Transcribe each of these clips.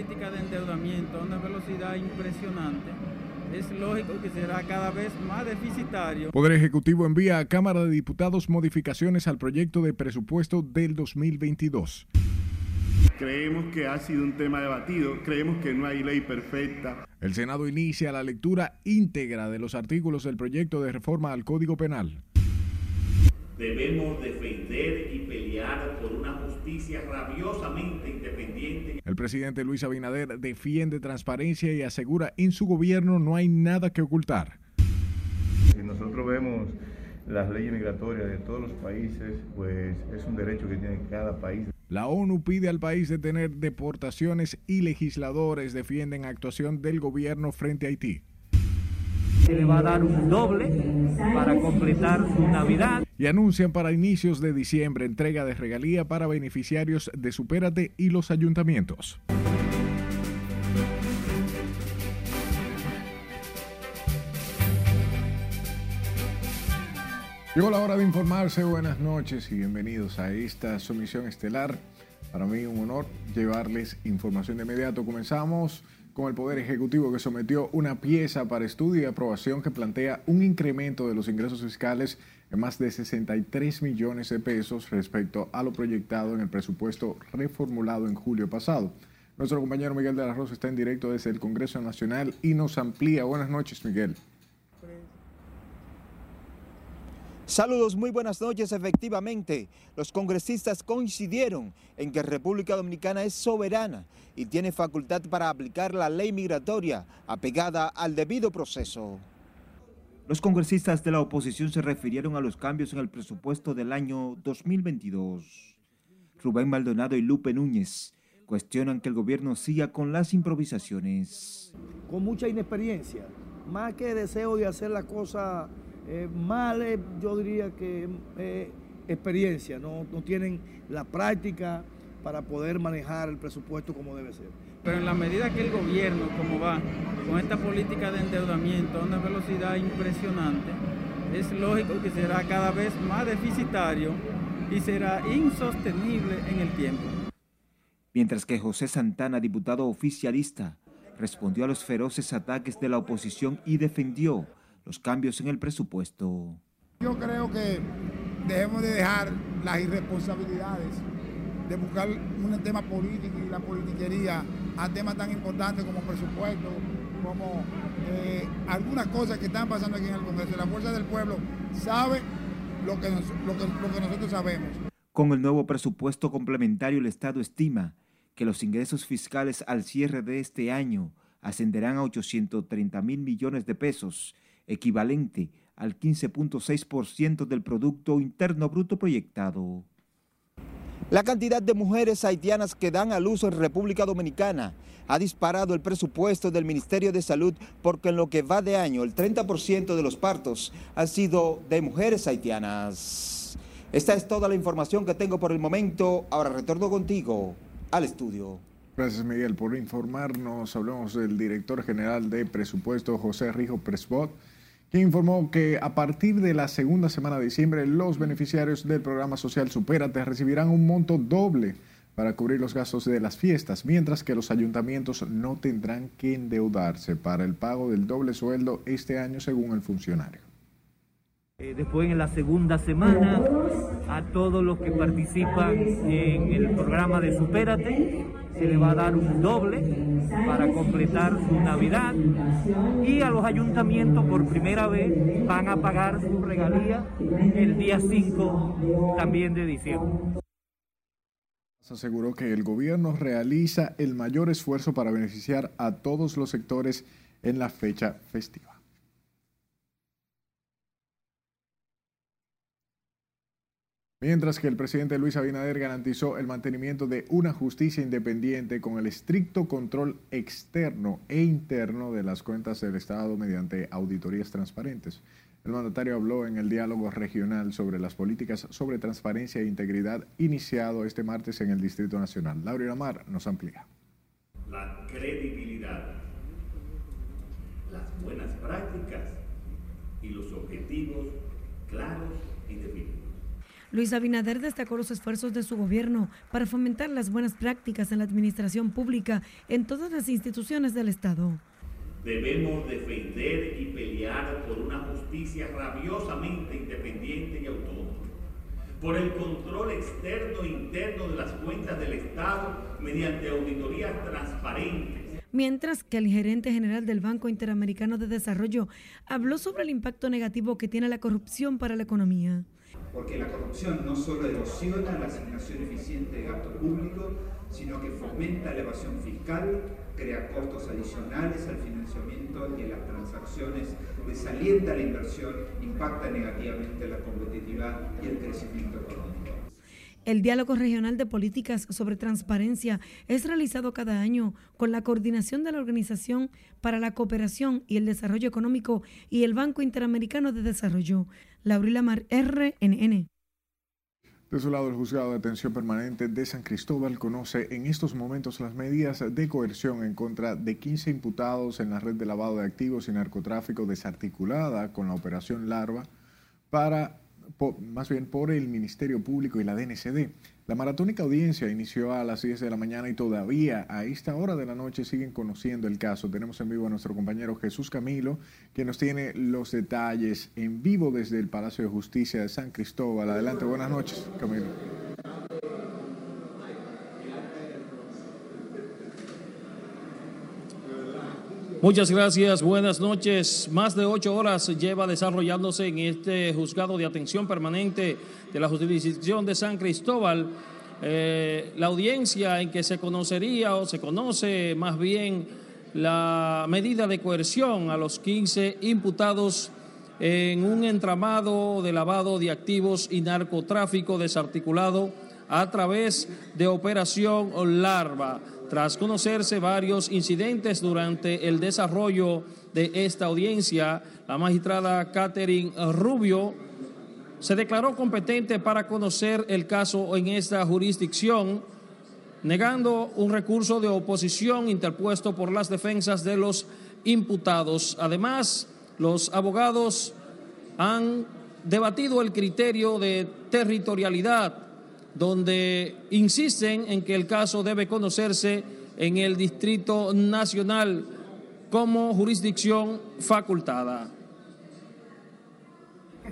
política de endeudamiento a una velocidad impresionante, es lógico que será cada vez más deficitario. Poder Ejecutivo envía a Cámara de Diputados modificaciones al proyecto de presupuesto del 2022. Creemos que ha sido un tema debatido, creemos que no hay ley perfecta. El Senado inicia la lectura íntegra de los artículos del proyecto de reforma al Código Penal. Debemos defender y pelear por una justicia rabiosamente independiente. El presidente Luis Abinader defiende transparencia y asegura en su gobierno no hay nada que ocultar. Si nosotros vemos las leyes migratorias de todos los países, pues es un derecho que tiene cada país. La ONU pide al país detener deportaciones y legisladores defienden actuación del gobierno frente a Haití. Se le va a dar un doble para completar su Navidad. Y anuncian para inicios de diciembre entrega de regalía para beneficiarios de Supérate y los ayuntamientos. Llegó la hora de informarse. Buenas noches y bienvenidos a esta sumisión estelar. Para mí un honor llevarles información de inmediato. Comenzamos con el Poder Ejecutivo que sometió una pieza para estudio y aprobación que plantea un incremento de los ingresos fiscales en más de 63 millones de pesos respecto a lo proyectado en el presupuesto reformulado en julio pasado. Nuestro compañero Miguel de la Rosa está en directo desde el Congreso Nacional y nos amplía. Buenas noches, Miguel. Saludos, muy buenas noches. Efectivamente, los congresistas coincidieron en que República Dominicana es soberana y tiene facultad para aplicar la ley migratoria apegada al debido proceso. Los congresistas de la oposición se refirieron a los cambios en el presupuesto del año 2022. Rubén Maldonado y Lupe Núñez cuestionan que el gobierno siga con las improvisaciones. Con mucha inexperiencia, más que deseo de hacer la cosa eh, mal, eh, yo diría que eh, experiencia, no, no tienen la práctica para poder manejar el presupuesto como debe ser. Pero en la medida que el gobierno, como va, con esta política de endeudamiento a una velocidad impresionante, es lógico que será cada vez más deficitario y será insostenible en el tiempo. Mientras que José Santana, diputado oficialista, respondió a los feroces ataques de la oposición y defendió los cambios en el presupuesto. Yo creo que debemos de dejar las irresponsabilidades de buscar un tema político y la politiquería a temas tan importantes como presupuesto, como eh, algunas cosas que están pasando aquí en el Congreso. La Fuerza del Pueblo sabe lo que, lo que, lo que nosotros sabemos. Con el nuevo presupuesto complementario, el Estado estima que los ingresos fiscales al cierre de este año ascenderán a 830 mil millones de pesos, equivalente al 15.6% del Producto Interno Bruto proyectado. La cantidad de mujeres haitianas que dan a luz en República Dominicana ha disparado el presupuesto del Ministerio de Salud porque en lo que va de año el 30% de los partos han sido de mujeres haitianas. Esta es toda la información que tengo por el momento. Ahora retorno contigo al estudio. Gracias Miguel por informarnos. Hablamos del director general de presupuesto José Rijo Presbot quien informó que a partir de la segunda semana de diciembre los beneficiarios del programa social Supérate recibirán un monto doble para cubrir los gastos de las fiestas, mientras que los ayuntamientos no tendrán que endeudarse para el pago del doble sueldo este año según el funcionario. Eh, después en la segunda semana a todos los que participan en el programa de Supérate se le va a dar un doble para completar su Navidad y a los ayuntamientos por primera vez van a pagar su regalía el día 5 también de diciembre. Aseguró que el gobierno realiza el mayor esfuerzo para beneficiar a todos los sectores en la fecha festiva. Mientras que el presidente Luis Abinader garantizó el mantenimiento de una justicia independiente con el estricto control externo e interno de las cuentas del Estado mediante auditorías transparentes. El mandatario habló en el diálogo regional sobre las políticas sobre transparencia e integridad iniciado este martes en el Distrito Nacional. Laura Lamar nos amplía. La credibilidad, las buenas prácticas y los objetivos claros. Luis Abinader destacó los esfuerzos de su gobierno para fomentar las buenas prácticas en la administración pública en todas las instituciones del Estado. Debemos defender y pelear por una justicia rabiosamente independiente y autónoma, por el control externo e interno de las cuentas del Estado mediante auditorías transparentes mientras que el gerente general del Banco Interamericano de Desarrollo habló sobre el impacto negativo que tiene la corrupción para la economía. Porque la corrupción no solo erosiona la asignación eficiente de gasto público, sino que fomenta la evasión fiscal, crea costos adicionales al financiamiento y a las transacciones, desalienta la inversión, impacta negativamente la competitividad y el crecimiento económico. El diálogo regional de políticas sobre transparencia es realizado cada año con la coordinación de la Organización para la Cooperación y el Desarrollo Económico y el Banco Interamericano de Desarrollo. Laurila Mar, RNN. De su lado, el juzgado de atención permanente de San Cristóbal conoce en estos momentos las medidas de coerción en contra de 15 imputados en la red de lavado de activos y narcotráfico desarticulada con la operación Larva para más bien por el Ministerio Público y la DNCD. La maratónica audiencia inició a las 10 de la mañana y todavía a esta hora de la noche siguen conociendo el caso. Tenemos en vivo a nuestro compañero Jesús Camilo, que nos tiene los detalles en vivo desde el Palacio de Justicia de San Cristóbal. Adelante, buenas noches, Camilo. Muchas gracias, buenas noches. Más de ocho horas lleva desarrollándose en este juzgado de atención permanente de la jurisdicción de San Cristóbal eh, la audiencia en que se conocería o se conoce más bien la medida de coerción a los 15 imputados en un entramado de lavado de activos y narcotráfico desarticulado a través de Operación Larva tras conocerse varios incidentes durante el desarrollo de esta audiencia, la magistrada Catherine Rubio se declaró competente para conocer el caso en esta jurisdicción, negando un recurso de oposición interpuesto por las defensas de los imputados. Además, los abogados han debatido el criterio de territorialidad donde insisten en que el caso debe conocerse en el Distrito Nacional como jurisdicción facultada.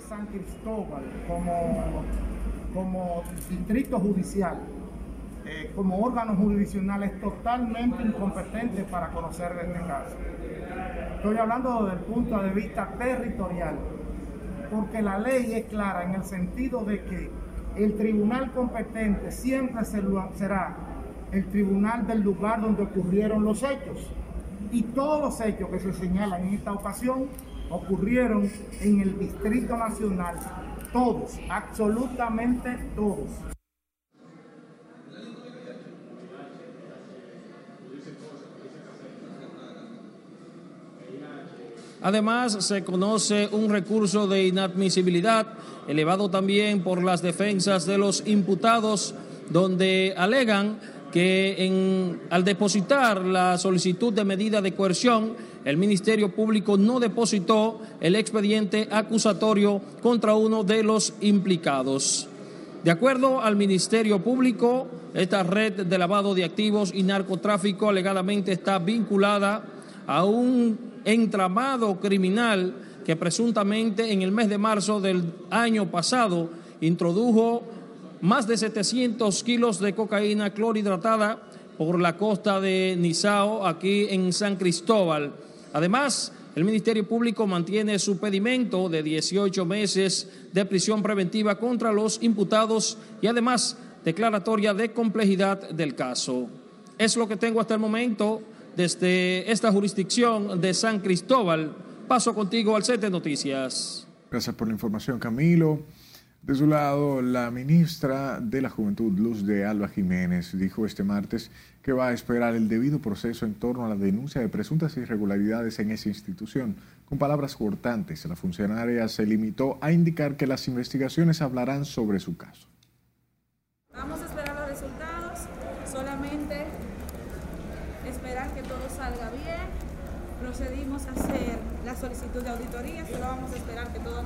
San Cristóbal como, como distrito judicial, eh, como órgano jurisdiccional, es totalmente incompetente para conocer este caso. Estoy hablando desde el punto de vista territorial, porque la ley es clara en el sentido de que el tribunal competente siempre será el tribunal del lugar donde ocurrieron los hechos. Y todos los hechos que se señalan en esta ocasión ocurrieron en el Distrito Nacional. Todos, absolutamente todos. Además, se conoce un recurso de inadmisibilidad elevado también por las defensas de los imputados, donde alegan que al depositar la solicitud de medida de coerción, el Ministerio Público no depositó el expediente acusatorio contra uno de los implicados. De acuerdo al Ministerio Público, esta red de lavado de activos y narcotráfico alegadamente está vinculada a un entramado criminal que presuntamente en el mes de marzo del año pasado introdujo más de 700 kilos de cocaína clorhidratada por la costa de Nizao, aquí en San Cristóbal. Además, el Ministerio Público mantiene su pedimento de 18 meses de prisión preventiva contra los imputados y además declaratoria de complejidad del caso. Es lo que tengo hasta el momento desde esta jurisdicción de San Cristóbal. Paso contigo al set de noticias. Gracias por la información, Camilo. De su lado, la ministra de la Juventud, Luz de Alba Jiménez, dijo este martes que va a esperar el debido proceso en torno a la denuncia de presuntas irregularidades en esa institución. Con palabras cortantes, la funcionaria se limitó a indicar que las investigaciones hablarán sobre su caso. Vamos a esperar los resultados, solamente esperar que todo salga bien procedimos a hacer la solicitud de auditoría, solo vamos a esperar que todo.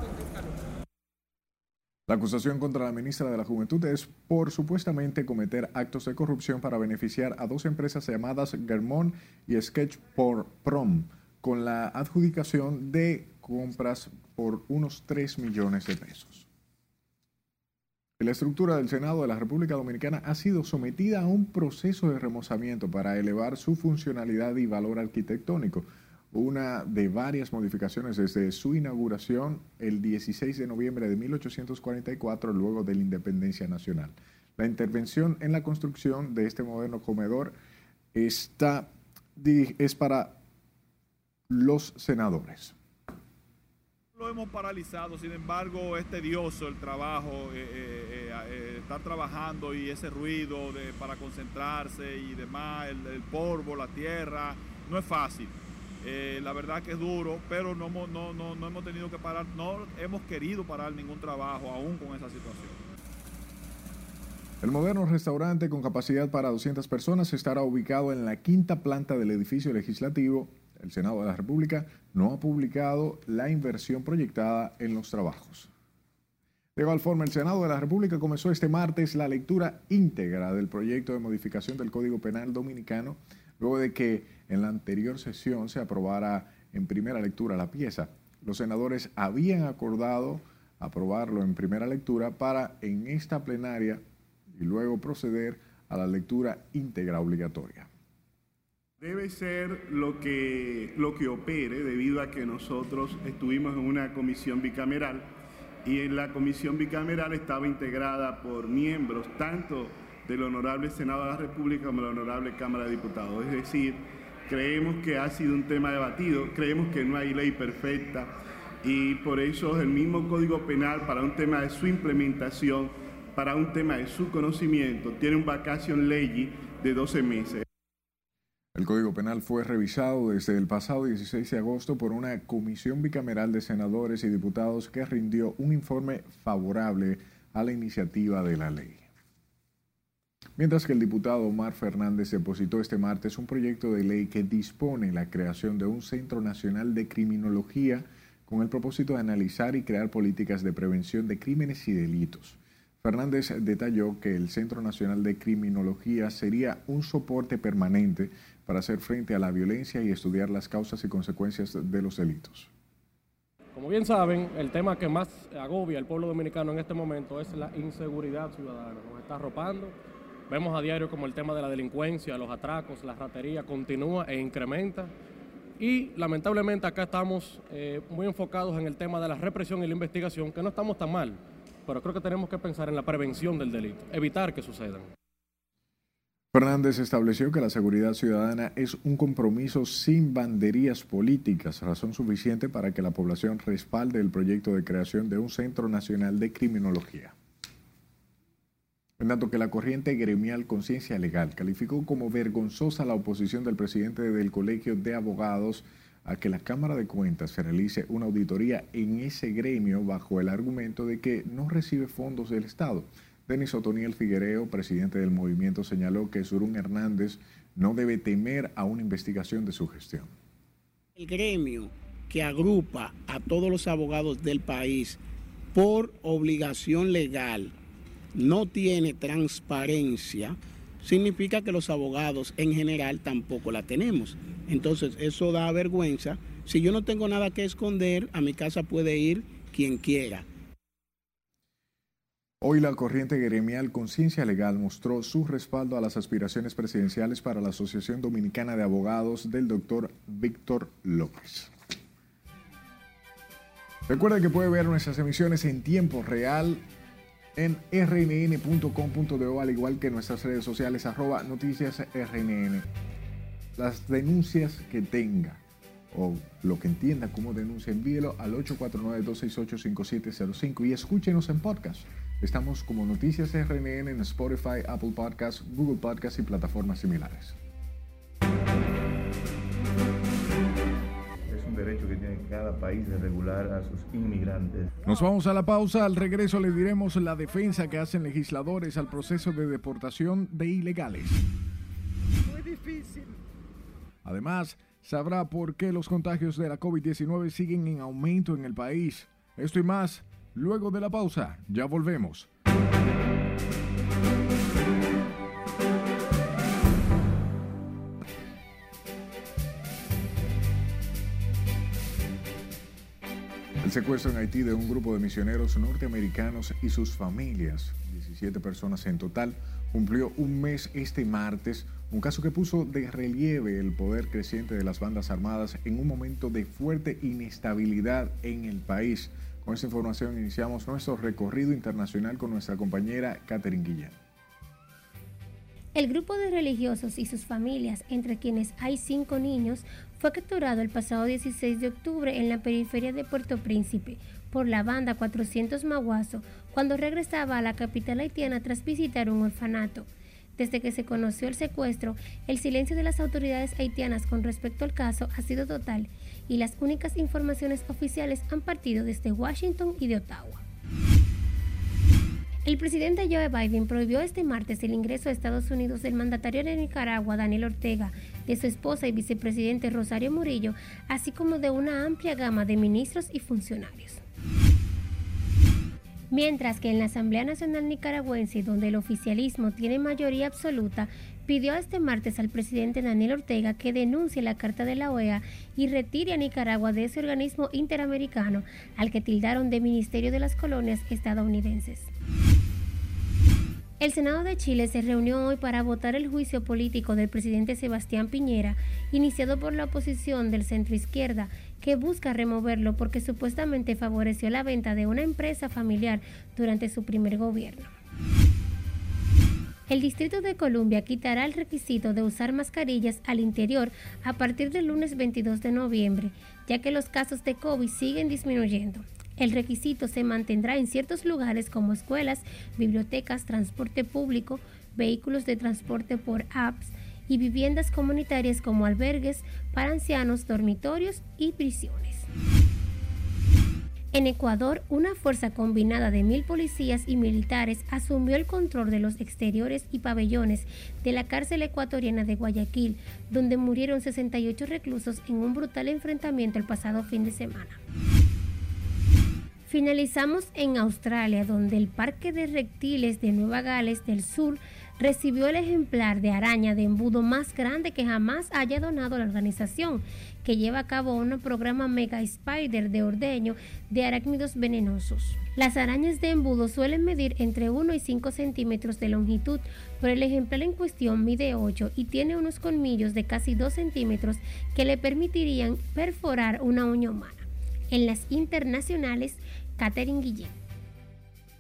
La acusación contra la ministra de la Juventud es por supuestamente cometer actos de corrupción para beneficiar a dos empresas llamadas Germón y Sketch por Prom, con la adjudicación de compras por unos 3 millones de pesos. La estructura del Senado de la República Dominicana ha sido sometida a un proceso de remozamiento para elevar su funcionalidad y valor arquitectónico una de varias modificaciones desde su inauguración el 16 de noviembre de 1844, luego de la independencia nacional. La intervención en la construcción de este moderno comedor está, es para los senadores. Lo hemos paralizado, sin embargo es tedioso el trabajo, eh, eh, eh, estar trabajando y ese ruido de, para concentrarse y demás, el polvo, la tierra, no es fácil. Eh, la verdad que es duro, pero no, no, no, no hemos tenido que parar, no hemos querido parar ningún trabajo aún con esa situación. El moderno restaurante con capacidad para 200 personas estará ubicado en la quinta planta del edificio legislativo. El Senado de la República no ha publicado la inversión proyectada en los trabajos. De igual forma, el Senado de la República comenzó este martes la lectura íntegra del proyecto de modificación del Código Penal Dominicano luego de que en la anterior sesión se aprobara en primera lectura la pieza. Los senadores habían acordado aprobarlo en primera lectura para en esta plenaria y luego proceder a la lectura íntegra obligatoria. Debe ser lo que, lo que opere debido a que nosotros estuvimos en una comisión bicameral y en la comisión bicameral estaba integrada por miembros tanto del Honorable Senado de la República como de la Honorable Cámara de Diputados. Es decir, creemos que ha sido un tema debatido, creemos que no hay ley perfecta y por eso el mismo Código Penal para un tema de su implementación, para un tema de su conocimiento, tiene un vacación ley de 12 meses. El Código Penal fue revisado desde el pasado 16 de agosto por una comisión bicameral de senadores y diputados que rindió un informe favorable a la iniciativa de la ley mientras que el diputado Omar Fernández depositó este martes un proyecto de ley que dispone la creación de un Centro Nacional de Criminología con el propósito de analizar y crear políticas de prevención de crímenes y delitos. Fernández detalló que el Centro Nacional de Criminología sería un soporte permanente para hacer frente a la violencia y estudiar las causas y consecuencias de los delitos. Como bien saben, el tema que más agobia al pueblo dominicano en este momento es la inseguridad ciudadana. Nos está arropando, Vemos a diario como el tema de la delincuencia, los atracos, la ratería continúa e incrementa. Y lamentablemente acá estamos eh, muy enfocados en el tema de la represión y la investigación, que no estamos tan mal, pero creo que tenemos que pensar en la prevención del delito, evitar que sucedan. Fernández estableció que la seguridad ciudadana es un compromiso sin banderías políticas, razón suficiente para que la población respalde el proyecto de creación de un Centro Nacional de Criminología en tanto que la corriente gremial Conciencia Legal calificó como vergonzosa la oposición del presidente del Colegio de Abogados a que la Cámara de Cuentas se realice una auditoría en ese gremio bajo el argumento de que no recibe fondos del Estado. Denis Otoniel Figuereo, presidente del movimiento, señaló que Surún Hernández no debe temer a una investigación de su gestión. El gremio que agrupa a todos los abogados del país por obligación legal no tiene transparencia, significa que los abogados en general tampoco la tenemos. Entonces, eso da vergüenza. Si yo no tengo nada que esconder, a mi casa puede ir quien quiera. Hoy la corriente gremial Conciencia Legal mostró su respaldo a las aspiraciones presidenciales para la Asociación Dominicana de Abogados del doctor Víctor López. Recuerda que puede ver nuestras emisiones en tiempo real en rnn.com.do, al igual que nuestras redes sociales, arroba noticias rnn. Las denuncias que tenga o lo que entienda como denuncia, envíelo al 849-268-5705 y escúchenos en podcast. Estamos como Noticias RNN en Spotify, Apple Podcasts, Google Podcasts y plataformas similares. Derecho que tiene cada país de regular a sus inmigrantes. Nos vamos a la pausa. Al regreso le diremos la defensa que hacen legisladores al proceso de deportación de ilegales. Muy difícil. Además, sabrá por qué los contagios de la COVID-19 siguen en aumento en el país. Esto y más Luego de la pausa, ya volvemos. Secuestro en Haití de un grupo de misioneros norteamericanos y sus familias, 17 personas en total, cumplió un mes este martes, un caso que puso de relieve el poder creciente de las bandas armadas en un momento de fuerte inestabilidad en el país. Con esta información iniciamos nuestro recorrido internacional con nuestra compañera Catherine Guillén. El grupo de religiosos y sus familias, entre quienes hay cinco niños, fue capturado el pasado 16 de octubre en la periferia de Puerto Príncipe por la banda 400 Maguazo cuando regresaba a la capital haitiana tras visitar un orfanato. Desde que se conoció el secuestro, el silencio de las autoridades haitianas con respecto al caso ha sido total y las únicas informaciones oficiales han partido desde Washington y de Ottawa. El presidente Joe Biden prohibió este martes el ingreso a Estados Unidos del mandatario de Nicaragua, Daniel Ortega, de su esposa y vicepresidente Rosario Murillo, así como de una amplia gama de ministros y funcionarios. Mientras que en la Asamblea Nacional Nicaragüense, donde el oficialismo tiene mayoría absoluta, pidió este martes al presidente Daniel Ortega que denuncie la Carta de la OEA y retire a Nicaragua de ese organismo interamericano al que tildaron de Ministerio de las Colonias estadounidenses. El Senado de Chile se reunió hoy para votar el juicio político del presidente Sebastián Piñera, iniciado por la oposición del centro izquierda, que busca removerlo porque supuestamente favoreció la venta de una empresa familiar durante su primer gobierno. El Distrito de Columbia quitará el requisito de usar mascarillas al interior a partir del lunes 22 de noviembre, ya que los casos de COVID siguen disminuyendo. El requisito se mantendrá en ciertos lugares como escuelas, bibliotecas, transporte público, vehículos de transporte por apps y viviendas comunitarias como albergues para ancianos, dormitorios y prisiones. En Ecuador, una fuerza combinada de mil policías y militares asumió el control de los exteriores y pabellones de la cárcel ecuatoriana de Guayaquil, donde murieron 68 reclusos en un brutal enfrentamiento el pasado fin de semana. Finalizamos en Australia, donde el Parque de Reptiles de Nueva Gales del Sur recibió el ejemplar de araña de embudo más grande que jamás haya donado la organización, que lleva a cabo un programa Mega Spider de ordeño de arácnidos venenosos. Las arañas de embudo suelen medir entre 1 y 5 centímetros de longitud, pero el ejemplar en cuestión mide 8 y tiene unos colmillos de casi 2 centímetros que le permitirían perforar una uña humana. En las internacionales, Catherine Guillén.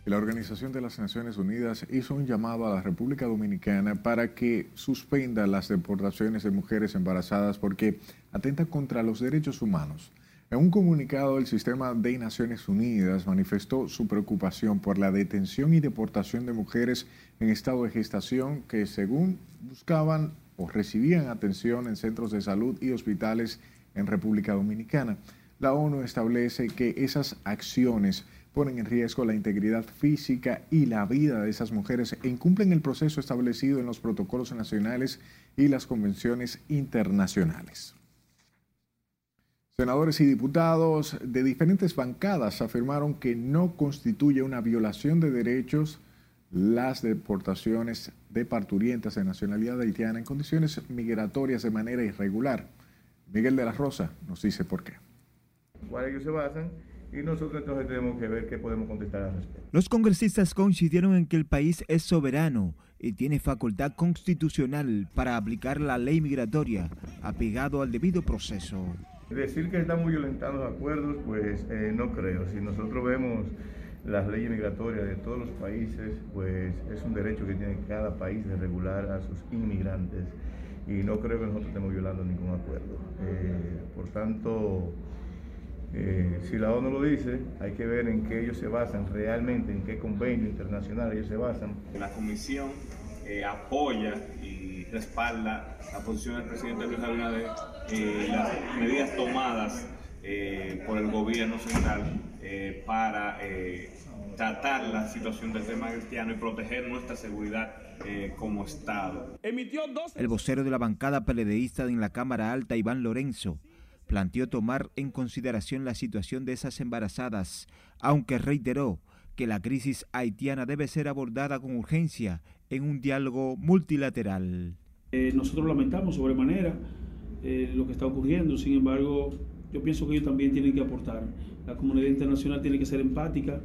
La Organización de las Naciones Unidas hizo un llamado a la República Dominicana para que suspenda las deportaciones de mujeres embarazadas porque atentan contra los derechos humanos. En un comunicado, el sistema de Naciones Unidas manifestó su preocupación por la detención y deportación de mujeres en estado de gestación que, según buscaban o recibían atención en centros de salud y hospitales en República Dominicana. La ONU establece que esas acciones ponen en riesgo la integridad física y la vida de esas mujeres e incumplen el proceso establecido en los protocolos nacionales y las convenciones internacionales. Senadores y diputados de diferentes bancadas afirmaron que no constituye una violación de derechos las deportaciones de parturientas de nacionalidad haitiana en condiciones migratorias de manera irregular. Miguel de la Rosa nos dice por qué cuál ellos se basan y nosotros entonces tenemos que ver qué podemos contestar al respecto. Los congresistas coincidieron en que el país es soberano y tiene facultad constitucional para aplicar la ley migratoria, apegado al debido proceso. Decir que estamos violentando acuerdos, pues eh, no creo. Si nosotros vemos las leyes migratorias de todos los países, pues es un derecho que tiene cada país de regular a sus inmigrantes y no creo que nosotros estemos violando ningún acuerdo. Eh, por tanto, eh, si la ONU lo dice, hay que ver en qué ellos se basan realmente, en qué convenio internacional ellos se basan. La Comisión eh, apoya y respalda la posición del presidente Luis Abinader eh, las medidas tomadas por el gobierno central para tratar la situación del tema cristiano y proteger nuestra seguridad como Estado. El vocero de la bancada peledeísta en la Cámara Alta, Iván Lorenzo, planteó tomar en consideración la situación de esas embarazadas, aunque reiteró que la crisis haitiana debe ser abordada con urgencia en un diálogo multilateral. Eh, nosotros lamentamos sobremanera eh, lo que está ocurriendo, sin embargo, yo pienso que ellos también tienen que aportar. La comunidad internacional tiene que ser empática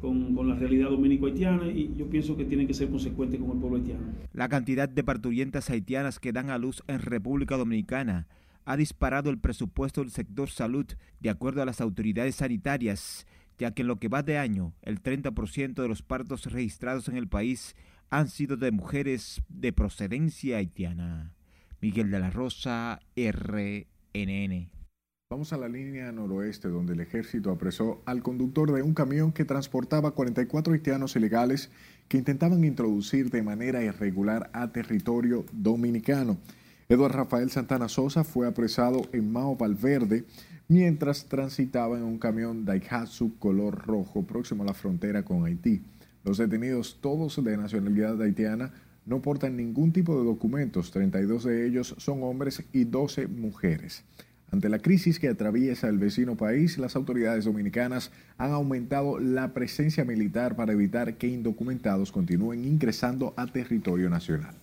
con, con, la realidad dominico-haitiana y yo pienso que tienen que ser consecuentes con el pueblo haitiano. La cantidad de parturientas haitianas que dan a luz en República Dominicana ha disparado el presupuesto del sector salud de acuerdo a las autoridades sanitarias, ya que en lo que va de año, el 30% de los partos registrados en el país han sido de mujeres de procedencia haitiana. Miguel de la Rosa, RNN. Vamos a la línea noroeste, donde el ejército apresó al conductor de un camión que transportaba 44 haitianos ilegales que intentaban introducir de manera irregular a territorio dominicano. Eduardo Rafael Santana Sosa fue apresado en Mao Valverde mientras transitaba en un camión Daihatsu color rojo próximo a la frontera con Haití. Los detenidos, todos de nacionalidad haitiana, no portan ningún tipo de documentos. 32 de ellos son hombres y 12 mujeres. Ante la crisis que atraviesa el vecino país, las autoridades dominicanas han aumentado la presencia militar para evitar que indocumentados continúen ingresando a territorio nacional.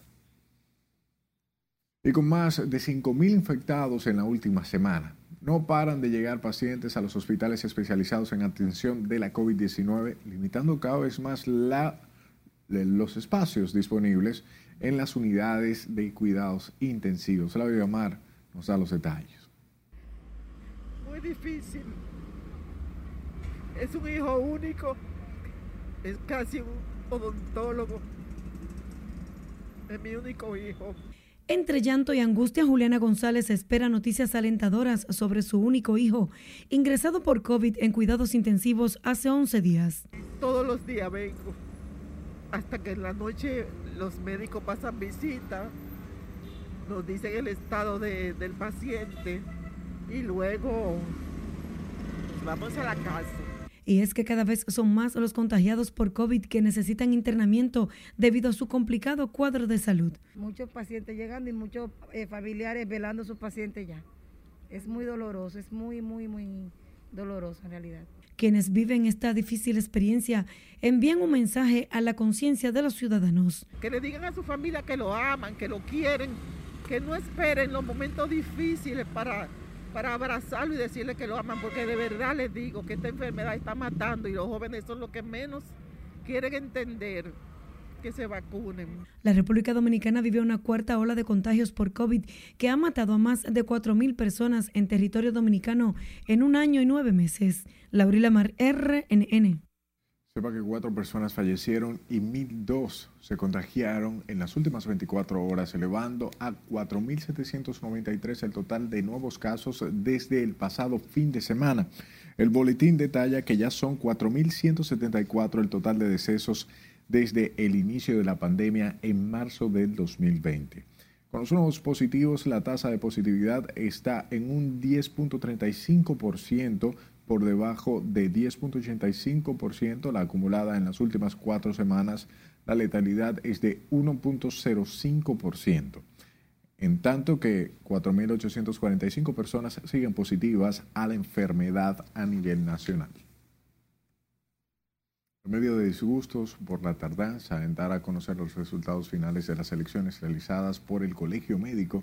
Y con más de 5.000 infectados en la última semana, no paran de llegar pacientes a los hospitales especializados en atención de la COVID-19, limitando cada vez más los espacios disponibles en las unidades de cuidados intensivos. La Mar nos da los detalles muy difícil. Es un hijo único, es casi un odontólogo. Es mi único hijo. Entre llanto y angustia, Juliana González espera noticias alentadoras sobre su único hijo, ingresado por COVID en cuidados intensivos hace 11 días. Todos los días vengo, hasta que en la noche los médicos pasan visita, nos dicen el estado del paciente y luego vamos a la casa. Y es que cada vez son más los contagiados por COVID que necesitan internamiento debido a su complicado cuadro de salud. Muchos pacientes llegando y muchos eh, familiares velando a sus pacientes ya. Es muy doloroso, es muy, muy, muy doloroso en realidad. Quienes viven esta difícil experiencia envían un mensaje a la conciencia de los ciudadanos. Que le digan a su familia que lo aman, que lo quieren, que no esperen los momentos difíciles para para abrazarlo y decirle que lo aman, porque de verdad les digo que esta enfermedad está matando y los jóvenes son los que menos quieren entender que se vacunen. La República Dominicana vive una cuarta ola de contagios por COVID que ha matado a más de 4.000 personas en territorio dominicano en un año y nueve meses. Laurila Mar, RNN. Sepa que cuatro personas fallecieron y 1.002 se contagiaron en las últimas 24 horas, elevando a 4.793 el total de nuevos casos desde el pasado fin de semana. El boletín detalla que ya son 4.174 el total de decesos desde el inicio de la pandemia en marzo del 2020. Con los nuevos positivos, la tasa de positividad está en un 10.35%, por debajo de 10.85%, la acumulada en las últimas cuatro semanas, la letalidad es de 1.05%, en tanto que 4.845 personas siguen positivas a la enfermedad a nivel nacional. En medio de disgustos por la tardanza en dar a conocer los resultados finales de las elecciones realizadas por el Colegio Médico,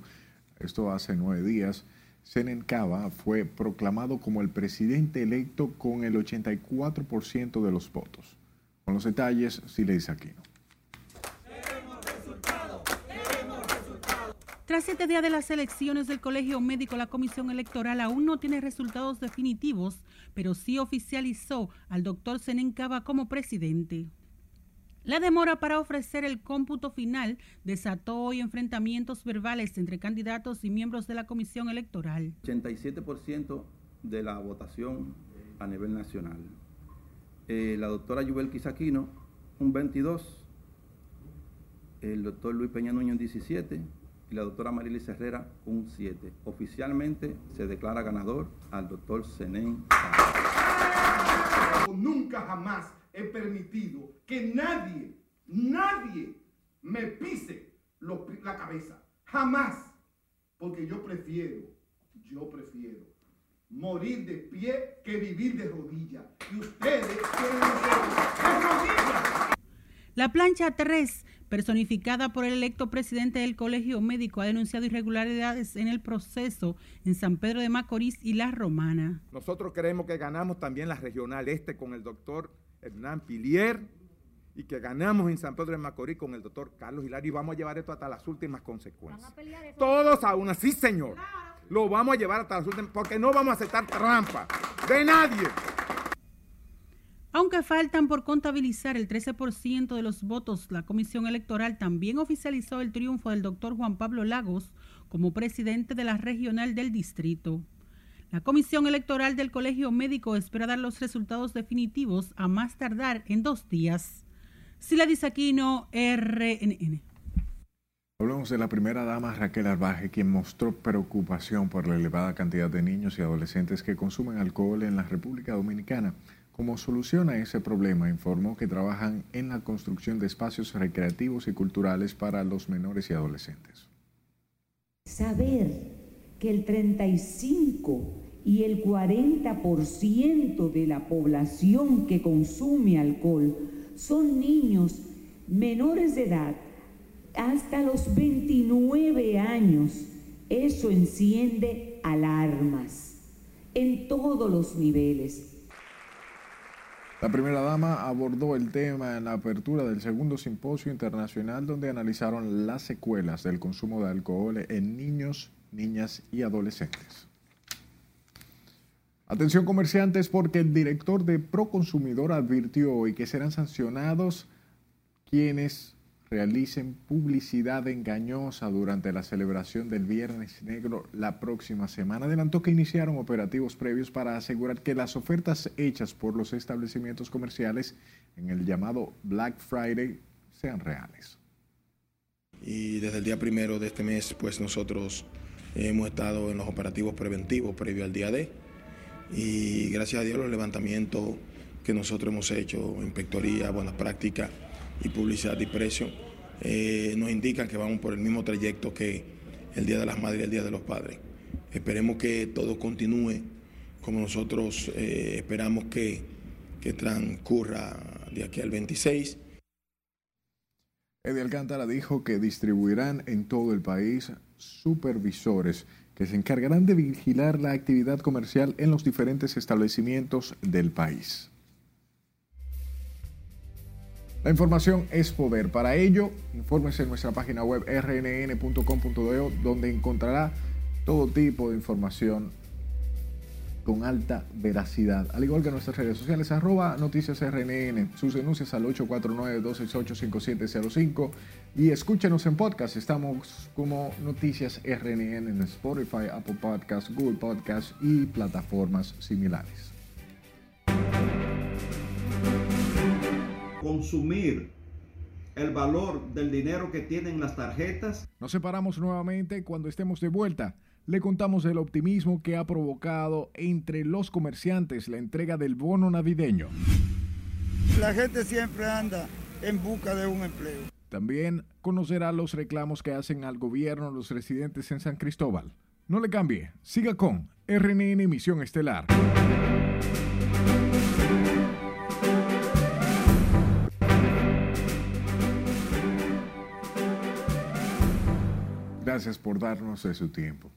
esto hace nueve días, Senen Cava fue proclamado como el presidente electo con el 84% de los votos. Con los detalles, Sileis Aquino. Tras siete días de las elecciones del Colegio Médico, la Comisión Electoral aún no tiene resultados definitivos, pero sí oficializó al doctor Senen Cava como presidente. La demora para ofrecer el cómputo final desató hoy enfrentamientos verbales entre candidatos y miembros de la comisión electoral. 87% de la votación a nivel nacional. Eh, la doctora Yubel Quisaquino, un 22. El doctor Luis Peña Núñez, un 17. Y la doctora Marilis Herrera, un 7. Oficialmente se declara ganador al doctor Senén. Nunca jamás he permitido que nadie, nadie me pise la cabeza. Jamás. Porque yo prefiero Yo prefiero morir de pie que vivir de rodillas. Y ustedes quieren de rodillas. La plancha 3, personificada por el electo presidente del Colegio Médico, ha denunciado irregularidades en el proceso en San Pedro de Macorís y La Romana. Nosotros creemos que ganamos también la regional este con el doctor Hernán Pilier y que ganamos en San Pedro de Macorís con el doctor Carlos Hilario y vamos a llevar esto hasta las últimas consecuencias. Todos a una, sí señor, lo vamos a llevar hasta las últimas, porque no vamos a aceptar trampa de nadie. Aunque faltan por contabilizar el 13% de los votos, la Comisión Electoral también oficializó el triunfo del doctor Juan Pablo Lagos como presidente de la regional del distrito. La Comisión Electoral del Colegio Médico espera dar los resultados definitivos a más tardar en dos días. Sila Disaquino, RNN. Hablamos de la primera dama Raquel Arbaje, quien mostró preocupación por la elevada cantidad de niños y adolescentes que consumen alcohol en la República Dominicana. Como solución a ese problema, informó que trabajan en la construcción de espacios recreativos y culturales para los menores y adolescentes. Saber que el 35 y el 40% de la población que consume alcohol son niños menores de edad hasta los 29 años. Eso enciende alarmas en todos los niveles la primera dama abordó el tema en la apertura del segundo simposio internacional donde analizaron las secuelas del consumo de alcohol en niños, niñas y adolescentes. Atención comerciantes porque el director de Proconsumidor advirtió hoy que serán sancionados quienes realicen publicidad engañosa durante la celebración del Viernes Negro la próxima semana. Adelantó que iniciaron operativos previos para asegurar que las ofertas hechas por los establecimientos comerciales en el llamado Black Friday sean reales. Y desde el día primero de este mes, pues nosotros hemos estado en los operativos preventivos previo al día D. Y gracias a Dios los levantamientos que nosotros hemos hecho, inspectoría, buenas prácticas, y publicidad y precio eh, nos indican que vamos por el mismo trayecto que el Día de las Madres y el Día de los Padres. Esperemos que todo continúe como nosotros eh, esperamos que, que transcurra de aquí al 26. Eddie Alcántara dijo que distribuirán en todo el país supervisores que se encargarán de vigilar la actividad comercial en los diferentes establecimientos del país. La información es poder. Para ello, infórmese en nuestra página web rnn.com.de donde encontrará todo tipo de información con alta veracidad. Al igual que nuestras redes sociales, arroba noticias RNN, sus denuncias al 849-268-5705 y escúchenos en podcast. Estamos como Noticias RNN en Spotify, Apple Podcasts, Google Podcasts y plataformas similares. consumir el valor del dinero que tienen las tarjetas. Nos separamos nuevamente cuando estemos de vuelta. Le contamos el optimismo que ha provocado entre los comerciantes la entrega del bono navideño. La gente siempre anda en busca de un empleo. También conocerá los reclamos que hacen al gobierno los residentes en San Cristóbal. No le cambie, siga con RNN Misión Estelar. Gracias por darnos de su tiempo.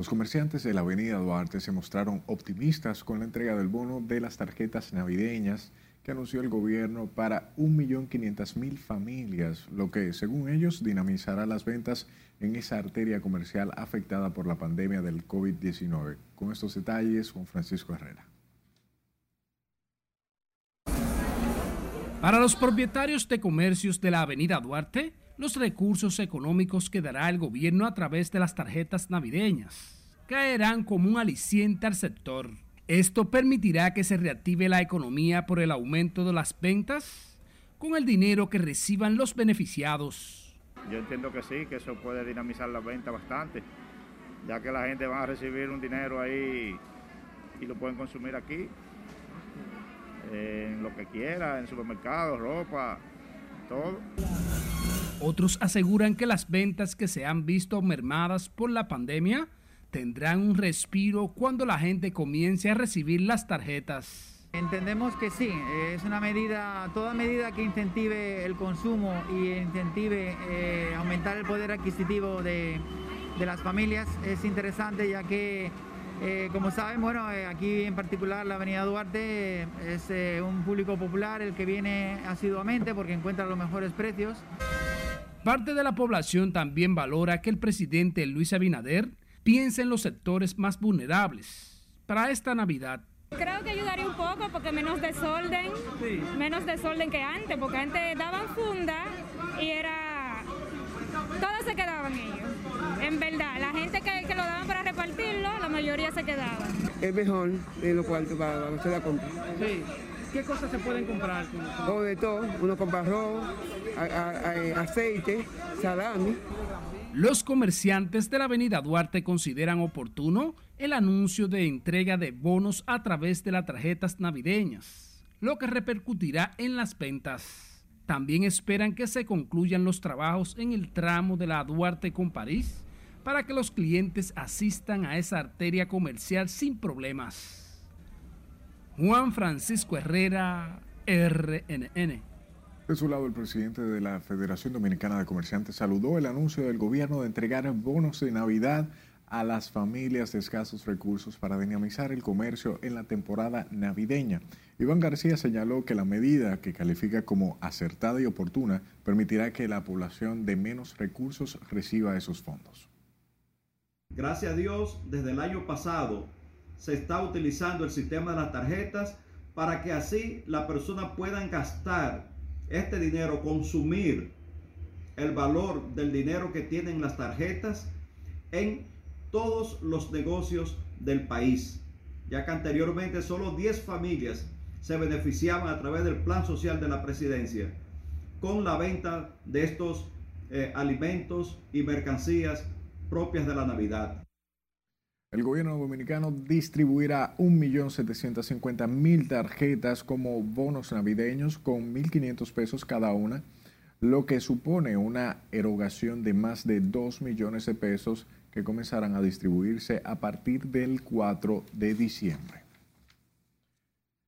Los comerciantes de la avenida Duarte se mostraron optimistas con la entrega del bono de las tarjetas navideñas que anunció el gobierno para 1.500.000 familias, lo que, según ellos, dinamizará las ventas en esa arteria comercial afectada por la pandemia del COVID-19. Con estos detalles, Juan Francisco Herrera. Para los propietarios de comercios de la avenida Duarte, los recursos económicos que dará el gobierno a través de las tarjetas navideñas caerán como un aliciente al sector. Esto permitirá que se reactive la economía por el aumento de las ventas con el dinero que reciban los beneficiados. Yo entiendo que sí, que eso puede dinamizar la venta bastante, ya que la gente va a recibir un dinero ahí y lo pueden consumir aquí, en lo que quiera, en supermercados, ropa, todo. Otros aseguran que las ventas que se han visto mermadas por la pandemia tendrán un respiro cuando la gente comience a recibir las tarjetas. Entendemos que sí, es una medida, toda medida que incentive el consumo y incentive eh, aumentar el poder adquisitivo de, las familias es interesante ya que eh, como saben, bueno, eh, aquí en particular la Avenida Duarte es un público popular el que viene asiduamente porque encuentra los mejores precios. Parte de la población también valora que el presidente Luis Abinader piense en los sectores más vulnerables para esta Navidad. Creo que ayudaría un poco porque menos desorden, menos desorden que antes, porque antes daban funda y era... Todos se quedaban ellos. En verdad, la gente que, que lo daban para repartirlo, la mayoría se quedaba. Es mejor en lo cual para hacer la compra. Sí. ¿Qué cosas se pueden comprar? Todo de todo. Uno compra arroz, a, a, a, aceite, salami. Los comerciantes de la avenida Duarte consideran oportuno el anuncio de entrega de bonos a través de las tarjetas navideñas, lo que repercutirá en las ventas. También esperan que se concluyan los trabajos en el tramo de la Duarte con París para que los clientes asistan a esa arteria comercial sin problemas. Juan Francisco Herrera, RNN. De su lado, el presidente de la Federación Dominicana de Comerciantes saludó el anuncio del gobierno de entregar bonos de Navidad a las familias de escasos recursos para dinamizar el comercio en la temporada navideña. Iván García señaló que la medida, que califica como acertada y oportuna, permitirá que la población de menos recursos reciba esos fondos. Gracias a Dios, desde el año pasado se está utilizando el sistema de las tarjetas para que así la persona pueda gastar este dinero, consumir el valor del dinero que tienen las tarjetas en todos los negocios del país, ya que anteriormente solo 10 familias se beneficiaban a través del plan social de la presidencia con la venta de estos eh, alimentos y mercancías propias de la Navidad. El gobierno dominicano distribuirá 1.750.000 tarjetas como bonos navideños con 1.500 pesos cada una, lo que supone una erogación de más de 2 millones de pesos que comenzarán a distribuirse a partir del 4 de diciembre.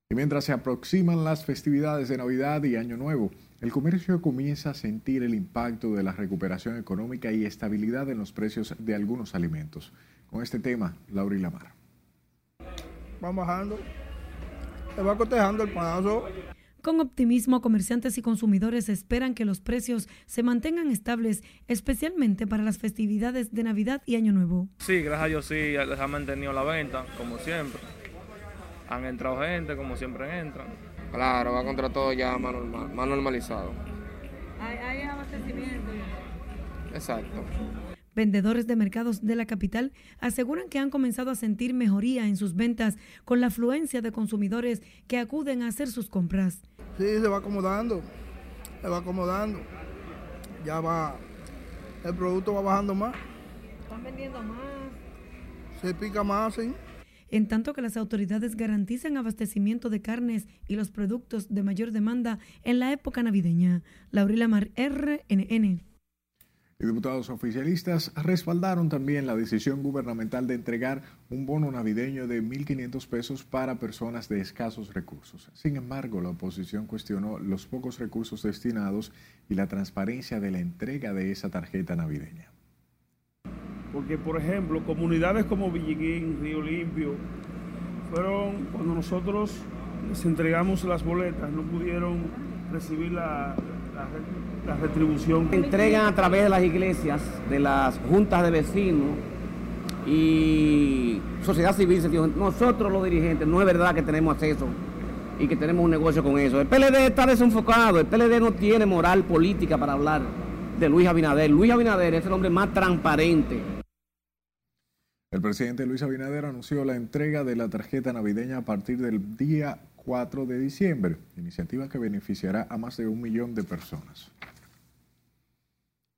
Y mientras se aproximan las festividades de Navidad y Año Nuevo, el comercio comienza a sentir el impacto de la recuperación económica y estabilidad en los precios de algunos alimentos. Con este tema, Laura y Lamar. Van bajando, se va cotejando el paso. Con optimismo, comerciantes y consumidores esperan que los precios se mantengan estables, especialmente para las festividades de Navidad y Año Nuevo. Sí, gracias a Dios sí, les ha mantenido la venta, como siempre. Han entrado gente, como siempre entran. Claro, va contra todo ya más, normal, más normalizado. Hay, hay abastecimiento. Exacto. Vendedores de mercados de la capital aseguran que han comenzado a sentir mejoría en sus ventas con la afluencia de consumidores que acuden a hacer sus compras. Sí, se va acomodando, se va acomodando. Ya va, el producto va bajando más. Están vendiendo más. Se pica más, sí. En tanto que las autoridades garantizan abastecimiento de carnes y los productos de mayor demanda en la época navideña. Laurila Mar, RNN. Y diputados oficialistas respaldaron también la decisión gubernamental de entregar un bono navideño de 1.500 pesos para personas de escasos recursos. Sin embargo, la oposición cuestionó los pocos recursos destinados y la transparencia de la entrega de esa tarjeta navideña. Porque, por ejemplo, comunidades como Villiguín, Río Limpio, fueron cuando nosotros les entregamos las boletas, no pudieron recibir la, la, retribución. Entregan a través de las iglesias, de las juntas de vecinos y sociedad civil. Nosotros los dirigentes, no es verdad que tenemos acceso y que tenemos un negocio con eso. El PLD está desenfocado, el PLD no tiene moral política para hablar de Luis Abinader. Luis Abinader es el hombre más transparente. El presidente Luis Abinader anunció la entrega de la tarjeta navideña a partir del día 4 de diciembre, iniciativa que beneficiará a más de un millón de personas.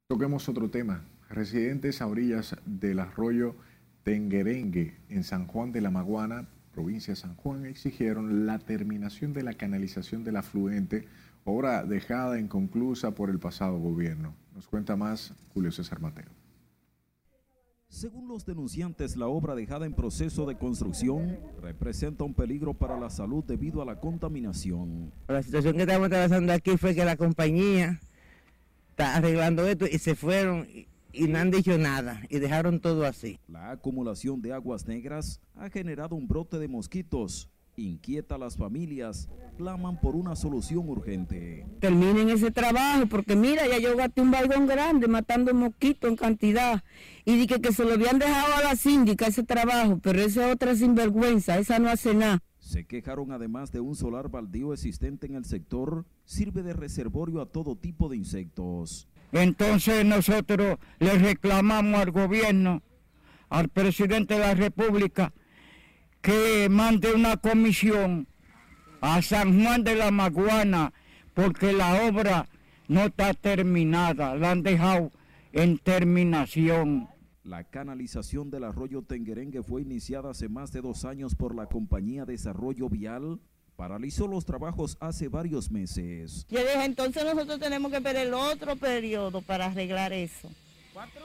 Toquemos otro tema. Residentes a orillas del arroyo Tenguerengue, en San Juan de la Maguana, provincia de San Juan, exigieron la terminación de la canalización del afluente, obra dejada inconclusa por el pasado gobierno. Nos cuenta más Julio César Mateo. Según los denunciantes, la obra dejada en proceso de construcción representa un peligro para la salud debido a la contaminación. La situación que estamos trabajando aquí fue que la compañía está arreglando esto y se fueron y, y no han dicho nada y dejaron todo así. La acumulación de aguas negras ha generado un brote de mosquitos. Inquieta a las familias, claman por una solución urgente. Terminen ese trabajo porque mira, ya yo gasté un balgón grande matando mosquitos en cantidad y dije que se lo habían dejado a la síndica ese trabajo, pero esa otra sinvergüenza, esa no hace nada. Se quejaron además de un solar baldío existente en el sector, sirve de reservorio a todo tipo de insectos. Entonces nosotros le reclamamos al gobierno, al presidente de la República, que mande una comisión a San Juan de la Maguana, porque la obra no está terminada, la han dejado en terminación. La canalización del arroyo Tenguerengue fue iniciada hace más de dos años por la compañía Desarrollo Vial. Paralizó los trabajos hace varios meses. Yo dije, entonces nosotros tenemos que ver el otro periodo para arreglar eso.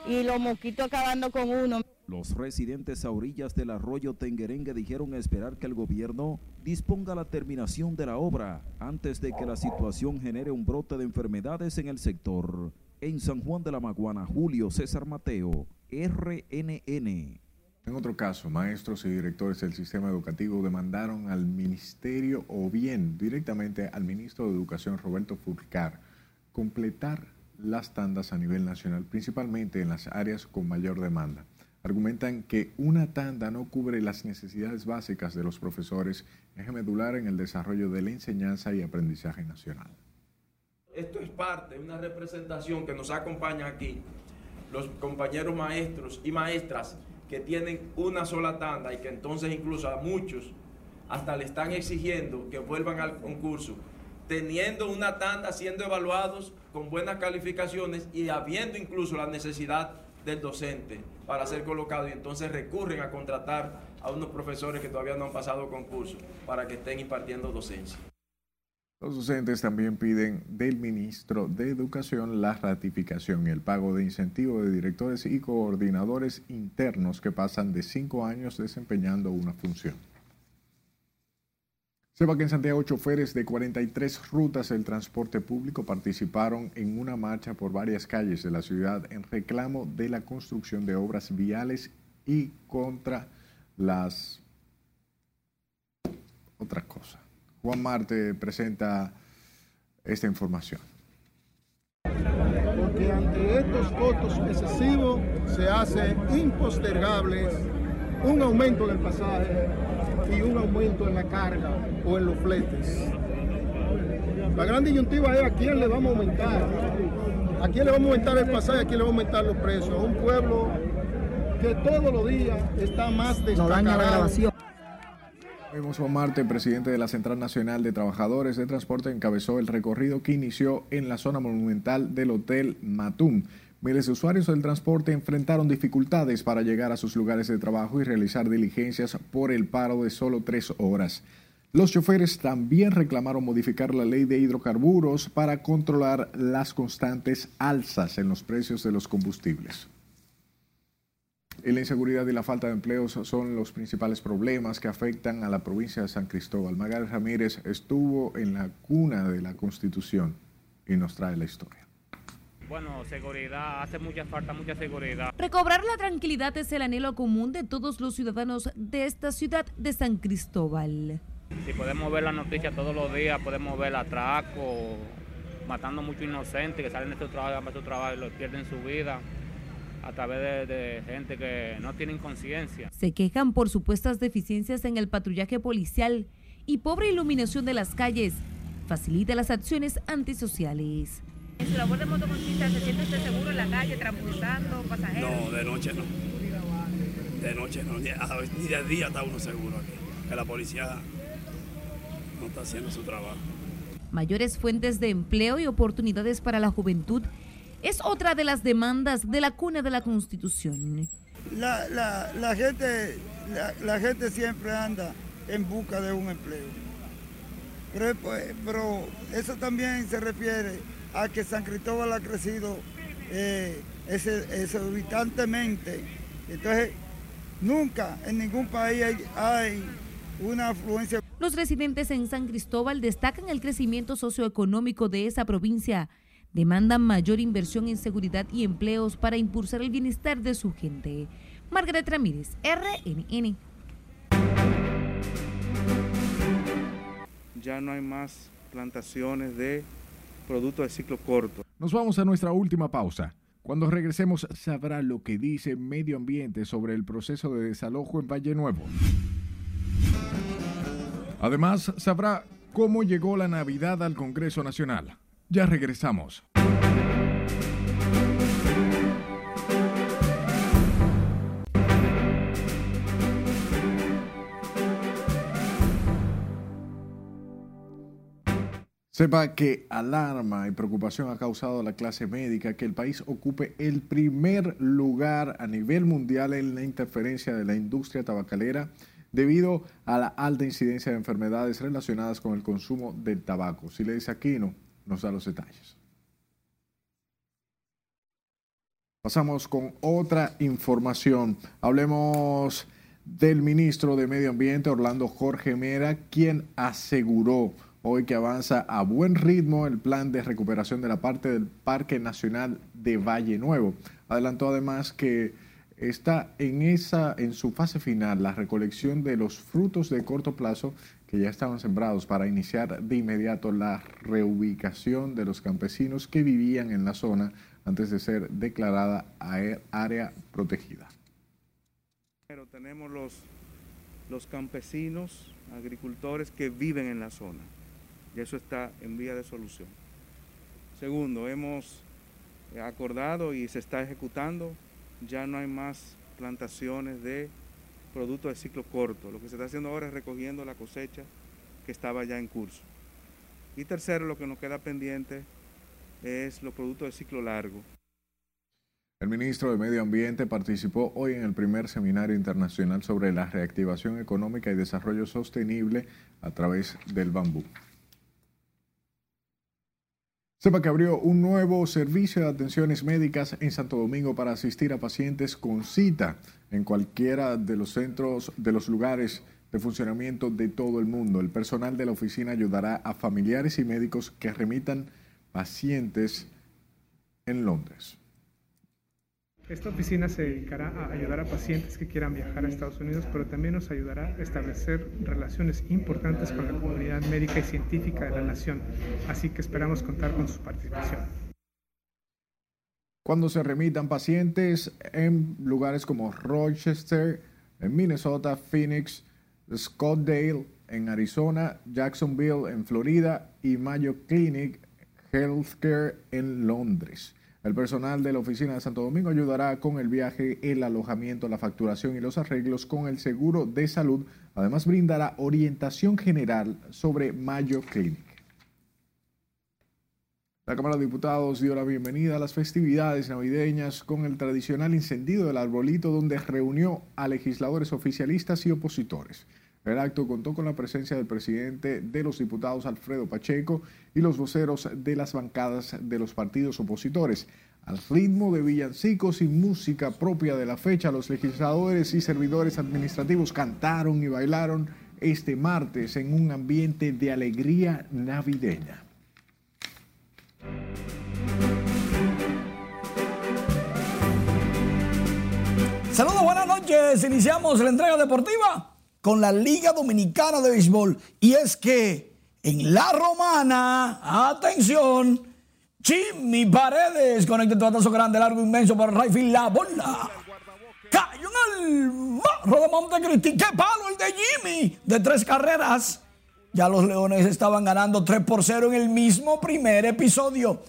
Y los mosquitos acabando con uno. Los residentes a orillas del arroyo Tenguerengue dijeron esperar que el gobierno disponga la terminación de la obra antes de que la situación genere un brote de enfermedades en el sector. En San Juan de la Maguana, Julio César Mateo, RNN. En otro caso, maestros y directores del sistema educativo demandaron al ministerio o bien directamente al ministro de Educación Roberto Fulcar completar las tandas a nivel nacional, principalmente en las áreas con mayor demanda. Argumentan que una tanda no cubre las necesidades básicas de los profesores, eje medular en el desarrollo de la enseñanza y aprendizaje nacional. Esto es parte de una representación que nos acompaña aquí, los compañeros maestros y maestras que tienen una sola tanda y que entonces incluso a muchos hasta le están exigiendo que vuelvan al concurso, teniendo una tanda, siendo evaluados con buenas calificaciones y habiendo incluso la necesidad del docente para ser colocado y entonces recurren a contratar a unos profesores que todavía no han pasado concurso para que estén impartiendo docencia. Los docentes también piden del ministro de Educación la ratificación y el pago de incentivo de directores y coordinadores internos que pasan de cinco años desempeñando una función. Sepa que en Santiago choferes de 43 rutas del transporte público participaron en una marcha por varias calles de la ciudad en reclamo de la construcción de obras viales y contra las otras cosas. Juan Marte presenta esta información. Porque ante estos costos excesivos se hace impostergable un aumento del pasaje y un aumento en la carga o en los fletes. La gran disyuntiva es a quién le vamos a aumentar. A quién le vamos a aumentar el pasaje, a quién le vamos a aumentar los precios. A un pueblo que todos los días está más destacado. Vemos Juan Marte, presidente de la Central Nacional de Trabajadores de Transporte, encabezó el recorrido que inició en la zona monumental del Hotel Matum. Miles de usuarios del transporte enfrentaron dificultades para llegar a sus lugares de trabajo y realizar diligencias por el paro de solo tres horas. Los choferes también reclamaron modificar la ley de hidrocarburos para controlar las constantes alzas en los precios de los combustibles. La inseguridad y la falta de empleos son los principales problemas que afectan a la provincia de San Cristóbal. Magal Ramírez estuvo en la cuna de la Constitución y nos trae la historia. Bueno, seguridad, hace mucha falta, mucha seguridad. Recobrar la tranquilidad es el anhelo común de todos los ciudadanos de esta ciudad de San Cristóbal. Si podemos ver la noticia todos los días, podemos ver atraco, matando muchos inocentes que salen de su trabajo, para su trabajo y lo pierden su vida a través de, de, gente que no tienen conciencia. Se quejan por supuestas deficiencias en el patrullaje policial y pobre iluminación de las calles. Facilita las acciones antisociales. En su labor de motoconchista, ¿se siente usted seguro en la calle, transportando pasajeros? No, de noche no. De noche no, ni, ni de día está uno seguro aquí. Que la policía no está haciendo su trabajo. Mayores fuentes de empleo y oportunidades para la juventud es otra de las demandas de la cuna de la Constitución. La, la, la gente, la, la, gente siempre anda en busca de un empleo. Pero, pues, pero eso también se refiere a que San Cristóbal ha crecido eh, exorbitantemente Entonces, nunca en ningún país hay, hay una afluencia. Los residentes en San Cristóbal destacan el crecimiento socioeconómico de esa provincia. Demandan mayor inversión en seguridad y empleos para impulsar el bienestar de su gente. Margaret Ramírez, RNN. Ya no hay más plantaciones de productos de ciclo corto. Nos vamos a nuestra última pausa. Cuando regresemos sabrá lo que dice Medio Ambiente sobre el proceso de desalojo en Valle Nuevo. Además, sabrá cómo llegó la Navidad al Congreso Nacional. Ya regresamos. Sepa que alarma y preocupación ha causado a la clase médica que el país ocupe el primer lugar a nivel mundial en la interferencia de la industria tabacalera debido a la alta incidencia de enfermedades relacionadas con el consumo del tabaco. Si le dice Aquino, nos da los detalles. Pasamos con otra información. Hablemos del ministro de Medio Ambiente, Orlando Jorge Mera, quien aseguró hoy que avanza a buen ritmo el plan de recuperación de la parte del Parque Nacional de Valle Nuevo. Adelantó además que está en esa en su fase final la recolección de los frutos de corto plazo que ya estaban sembrados para iniciar de inmediato la reubicación de los campesinos que vivían en la zona antes de ser declarada área protegida. Pero tenemos los, los campesinos, agricultores que viven en la zona y eso está en vía de solución. Segundo, hemos acordado y se está ejecutando, ya no hay más plantaciones de productos de ciclo corto. Lo que se está haciendo ahora es recogiendo la cosecha que estaba ya en curso. Y tercero, lo que nos queda pendiente es los productos de ciclo largo. El ministro de Medio Ambiente participó hoy en el primer seminario internacional sobre la reactivación económica y desarrollo sostenible a través del bambú. Sepa que abrió un nuevo servicio de atenciones médicas en Santo Domingo para asistir a pacientes con cita en cualquiera de los centros, de los lugares de funcionamiento de todo el mundo. El personal de la oficina ayudará a familiares y médicos que remitan pacientes en Londres. Esta oficina se dedicará a ayudar a pacientes que quieran viajar a Estados Unidos, pero también nos ayudará a establecer relaciones importantes con la comunidad médica y científica de la nación. Así que esperamos contar con su participación. Cuando se remitan pacientes en lugares como Rochester, en Minnesota, Phoenix, Scottsdale, en Arizona, Jacksonville, en Florida y Mayo Clinic Healthcare en Londres. El personal de la oficina de Santo Domingo ayudará con el viaje, el alojamiento, la facturación y los arreglos con el seguro de salud. Además, brindará orientación general sobre Mayo Clinic. La Cámara de Diputados dio la bienvenida a las festividades navideñas con el tradicional encendido del arbolito donde reunió a legisladores oficialistas y opositores. El acto contó con la presencia del presidente de los diputados Alfredo Pacheco y los voceros de las bancadas de los partidos opositores. Al ritmo de villancicos y música propia de la fecha, los legisladores y servidores administrativos cantaron y bailaron este martes en un ambiente de alegría navideña. Saludos, buenas noches. Iniciamos la entrega deportiva con la Liga Dominicana de Béisbol. Y es que en la romana, atención, Jimmy Paredes conecta tu batazo grande, largo, inmenso para Rayfield. La bola cayó en el marro de Montecristi. ¡Qué palo el de Jimmy! De tres carreras. Ya los Leones estaban ganando 3 por 0 en el mismo primer episodio.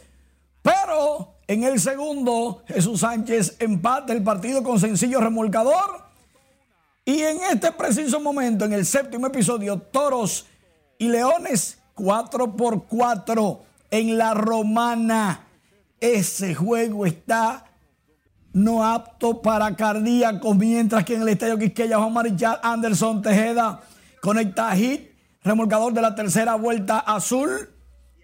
Pero en el segundo, Jesús Sánchez empata el partido con sencillo remolcador y en este preciso momento, en el séptimo episodio, Toros y Leones, 4 por 4 en la Romana. Ese juego está no apto para cardíacos, mientras que en el estadio Quisqueya, Juan Marichal Anderson Tejeda conecta hit, remolcador de la tercera vuelta azul.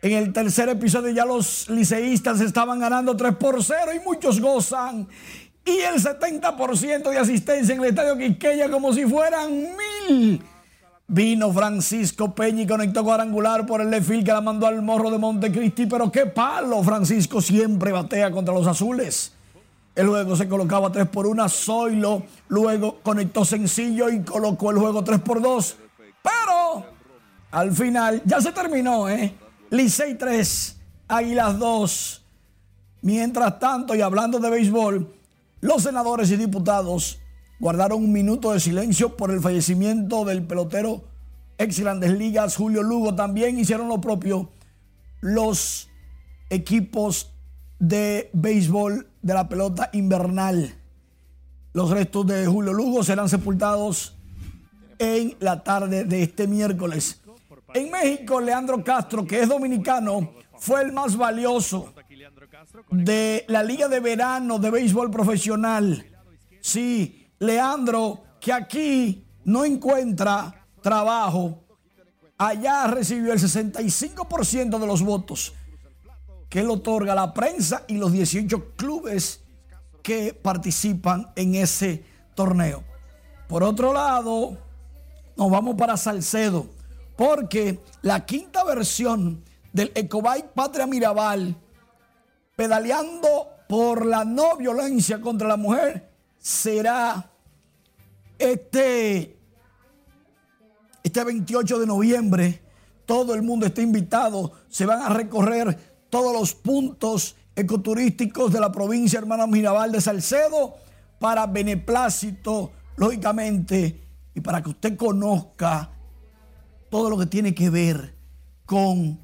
En el tercer episodio ya los liceístas estaban ganando 3 por 0 y muchos gozan y el 70% de asistencia en el estadio Quisqueya como si fueran mil. Vino Francisco Peña y conectó cuadrangular por el lefil que la mandó al morro de Montecristi, pero qué palo, Francisco siempre batea contra los azules. El juego se colocaba 3 por 1, Zoilo luego conectó sencillo y colocó el juego 3 por 2. Pero al final ya se terminó, ¿eh? Licey 3, Águilas 2. Mientras tanto, y hablando de béisbol, los senadores y diputados guardaron un minuto de silencio por el fallecimiento del pelotero ex Grandes Ligas Julio Lugo. También hicieron lo propio los equipos de béisbol de la pelota invernal. Los restos de Julio Lugo serán sepultados en la tarde de este miércoles. En México, Leandro Castro, que es dominicano, fue el más valioso de la Liga de Verano de Béisbol Profesional. Sí, Leandro, que aquí no encuentra trabajo, allá recibió el 65% de los votos que le otorga la prensa y los 18 clubes que participan en ese torneo. Por otro lado, nos vamos para Salcedo, porque la quinta versión del Ecobike Patria Mirabal, pedaleando por la no violencia contra la mujer, será este, este 28 de noviembre. Todo el mundo está invitado. Se van a recorrer todos los puntos ecoturísticos de la provincia hermana Mirabal de Salcedo para beneplácito, lógicamente, y para que usted conozca todo lo que tiene que ver con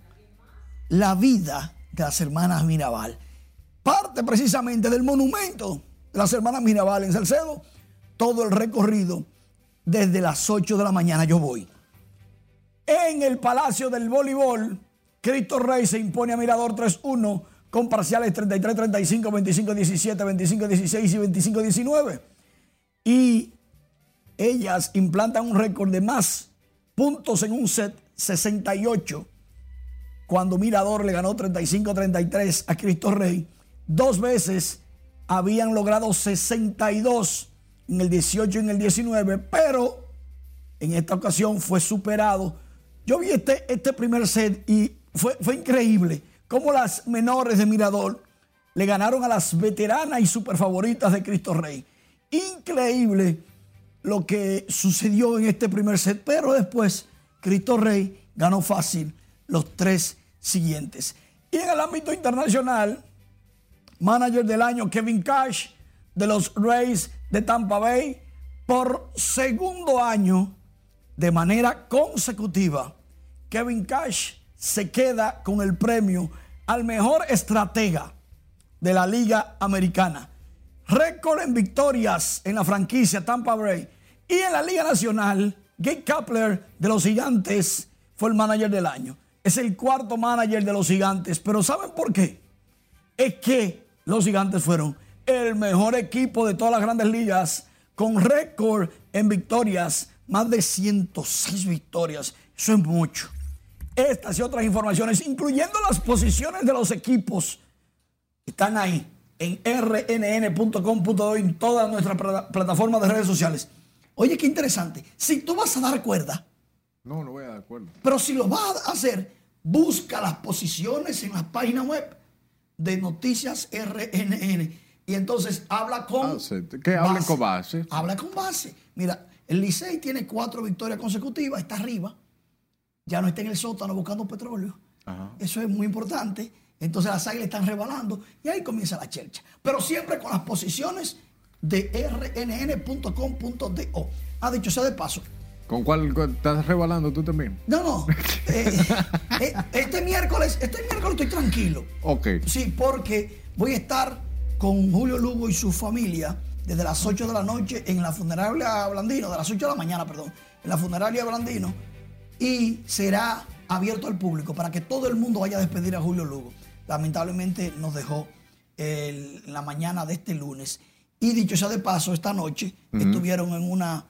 la vida de las hermanas Mirabal. Parte precisamente del monumento de las hermanas Mirabal en Salcedo, todo el recorrido desde las 8 de la mañana yo voy. En el Palacio del Voleibol, Cristo Rey se impone a Mirador 3-1 con parciales 33-35, 25-17, 25-16 y 25-19. Y ellas implantan un récord de más puntos en un set 68 cuando Mirador le ganó 35-33 a Cristo Rey. Dos veces habían logrado 62 en el 18 y en el 19, pero en esta ocasión fue superado. Yo vi este, este primer set y fue, fue increíble cómo las menores de Mirador le ganaron a las veteranas y super favoritas de Cristo Rey. Increíble lo que sucedió en este primer set, pero después Cristo Rey ganó fácil los tres siguientes. Y en el ámbito internacional, manager del año Kevin Cash de los Rays de Tampa Bay, por segundo año de manera consecutiva, Kevin Cash se queda con el premio al mejor estratega de la Liga Americana. Récord en victorias en la franquicia Tampa Bay y en la Liga Nacional, Gabe Kapler de los Gigantes fue el manager del año. Es el cuarto manager de los Gigantes, pero ¿saben por qué? Es que los Gigantes fueron el mejor equipo de todas las grandes ligas con récord en victorias, más de 106 victorias. Eso es mucho. Estas y otras informaciones, incluyendo las posiciones de los equipos, están ahí en rnn.com.do en todas nuestras plataformas de redes sociales. Oye, qué interesante. Si tú vas a dar cuerda. No, no voy a dar cuerda. Pero si lo vas a hacer, busca las posiciones en la página web de Noticias RNN. Y entonces habla con. Ah, que hablen con base. Habla con base. Mira, el Licey tiene cuatro victorias consecutivas, está arriba ya no está en el sótano buscando petróleo. Eso es muy importante. Entonces las águilas están rebalando y ahí comienza la chercha. Pero siempre con las posiciones de rnn.com.do. Ha dicho sea de paso. ¿Con cuál estás rebalando tú también? No, no. Eh, eh, este miércoles, este miércoles estoy tranquilo. Ok. Sí, porque voy a estar con Julio Lugo y su familia desde las 8 de la noche en la funeraria Blandino, de las 8 de la mañana, perdón, en la funeraria Blandino y será abierto al público para que todo el mundo vaya a despedir a Julio Lugo. Lamentablemente nos dejó en la mañana de este lunes. Y dicho sea de paso, esta noche estuvieron en, una,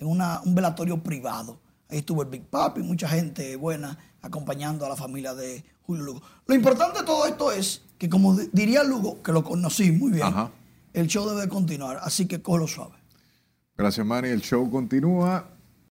una, un velatorio privado. Ahí estuvo el Big Papi, mucha gente buena acompañando a la familia de Julio Lugo. Lo importante de todo esto es que, como diría Lugo, que lo conocí muy bien, el show debe continuar. Así que cógelo suave. Gracias, Manny. El show continúa.